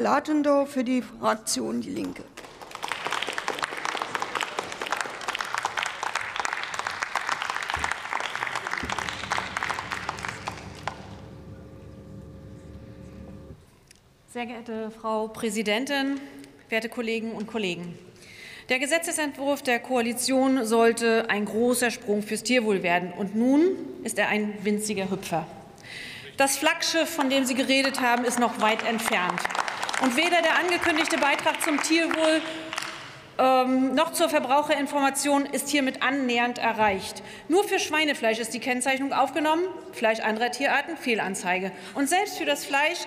Latendorf für die Fraktion Die Linke. Sehr geehrte Frau Präsidentin, werte Kolleginnen und Kollegen! Der Gesetzentwurf der Koalition sollte ein großer Sprung fürs Tierwohl werden. Und nun ist er ein winziger Hüpfer. Das Flaggschiff, von dem Sie geredet haben, ist noch weit entfernt. Und weder der angekündigte Beitrag zum Tierwohl ähm, noch zur Verbraucherinformation ist hiermit annähernd erreicht. Nur für Schweinefleisch ist die Kennzeichnung aufgenommen, Fleisch anderer Tierarten Fehlanzeige. Und selbst für das Fleisch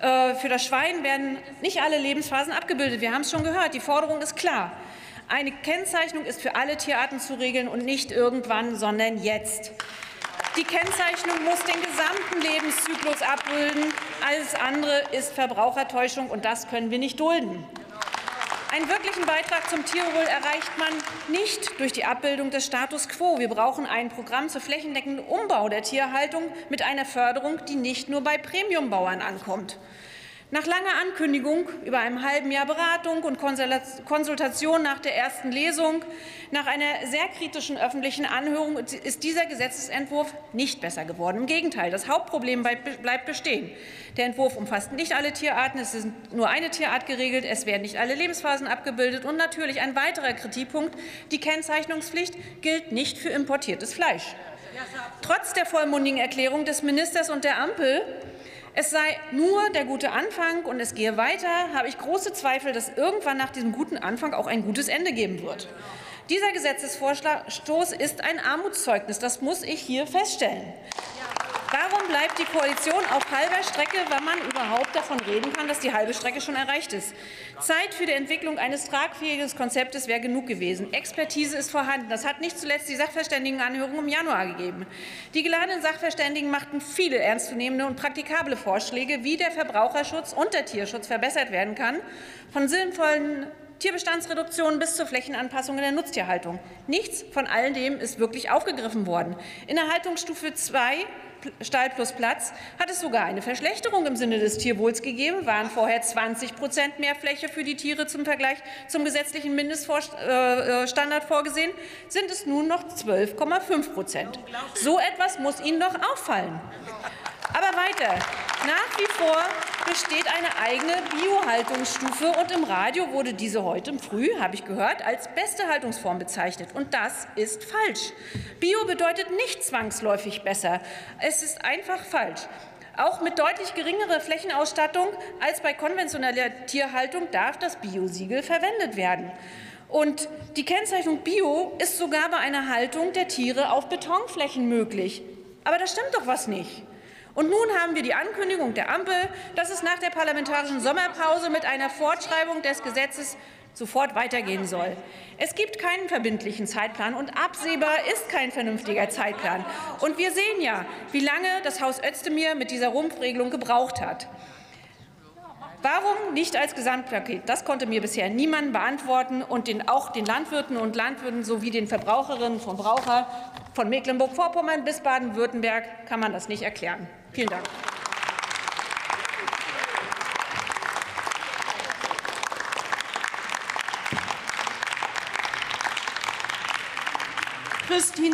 äh, für das Schwein werden nicht alle Lebensphasen abgebildet. Wir haben es schon gehört. Die Forderung ist klar. Eine Kennzeichnung ist für alle Tierarten zu regeln und nicht irgendwann, sondern jetzt. Die Kennzeichnung muss den gesamten Lebenszyklus abbilden. Alles andere ist Verbrauchertäuschung, und das können wir nicht dulden. Einen wirklichen Beitrag zum Tierwohl erreicht man nicht durch die Abbildung des Status quo. Wir brauchen ein Programm zur flächendeckenden Umbau der Tierhaltung mit einer Förderung, die nicht nur bei Premiumbauern ankommt. Nach langer Ankündigung über einem halben Jahr Beratung und Konsultation nach der ersten Lesung, nach einer sehr kritischen öffentlichen Anhörung ist dieser Gesetzentwurf nicht besser geworden. Im Gegenteil, das Hauptproblem bleibt bestehen. Der Entwurf umfasst nicht alle Tierarten, es ist nur eine Tierart geregelt, es werden nicht alle Lebensphasen abgebildet und natürlich ein weiterer Kritikpunkt, die Kennzeichnungspflicht gilt nicht für importiertes Fleisch. Trotz der vollmundigen Erklärung des Ministers und der Ampel es sei nur der gute Anfang und es gehe weiter, habe ich große Zweifel, dass irgendwann nach diesem guten Anfang auch ein gutes Ende geben wird. Dieser Gesetzesvorstoß ist ein Armutszeugnis. Das muss ich hier feststellen. Warum bleibt die Koalition auf halber Strecke, wenn man überhaupt davon reden kann, dass die halbe Strecke schon erreicht ist? Zeit für die Entwicklung eines tragfähigen Konzeptes wäre genug gewesen. Expertise ist vorhanden. Das hat nicht zuletzt die Sachverständigenanhörung im Januar gegeben. Die geladenen Sachverständigen machten viele ernstzunehmende und praktikable Vorschläge, wie der Verbraucherschutz und der Tierschutz verbessert werden kann, von sinnvollen Tierbestandsreduktion bis zur Flächenanpassung in der Nutztierhaltung. Nichts von all dem ist wirklich aufgegriffen worden. In der Haltungsstufe 2 Stall plus Platz hat es sogar eine Verschlechterung im Sinne des Tierwohls gegeben. Waren vorher 20 Prozent mehr Fläche für die Tiere zum Vergleich zum gesetzlichen Mindeststandard vorgesehen, sind es nun noch 12,5 Prozent. So etwas muss Ihnen doch auffallen. Aber weiter. Nach wie vor besteht eine eigene Biohaltungsstufe und im Radio wurde diese heute früh, habe ich gehört, als beste Haltungsform bezeichnet. Und das ist falsch. Bio bedeutet nicht zwangsläufig besser. Es ist einfach falsch. Auch mit deutlich geringerer Flächenausstattung als bei konventioneller Tierhaltung darf das Biosiegel verwendet werden. Und die Kennzeichnung Bio ist sogar bei einer Haltung der Tiere auf Betonflächen möglich. Aber da stimmt doch was nicht. Und nun haben wir die Ankündigung der Ampel, dass es nach der parlamentarischen Sommerpause mit einer Fortschreibung des Gesetzes sofort weitergehen soll. Es gibt keinen verbindlichen Zeitplan und absehbar ist kein vernünftiger Zeitplan. Und wir sehen ja, wie lange das Haus Özdemir mit dieser Rumpfregelung gebraucht hat. Warum nicht als Gesamtpaket? Das konnte mir bisher niemand beantworten und den, auch den Landwirten und Landwirten sowie den Verbraucherinnen und Verbrauchern von Mecklenburg-Vorpommern bis Baden-Württemberg kann man das nicht erklären. Vielen Dank. Christina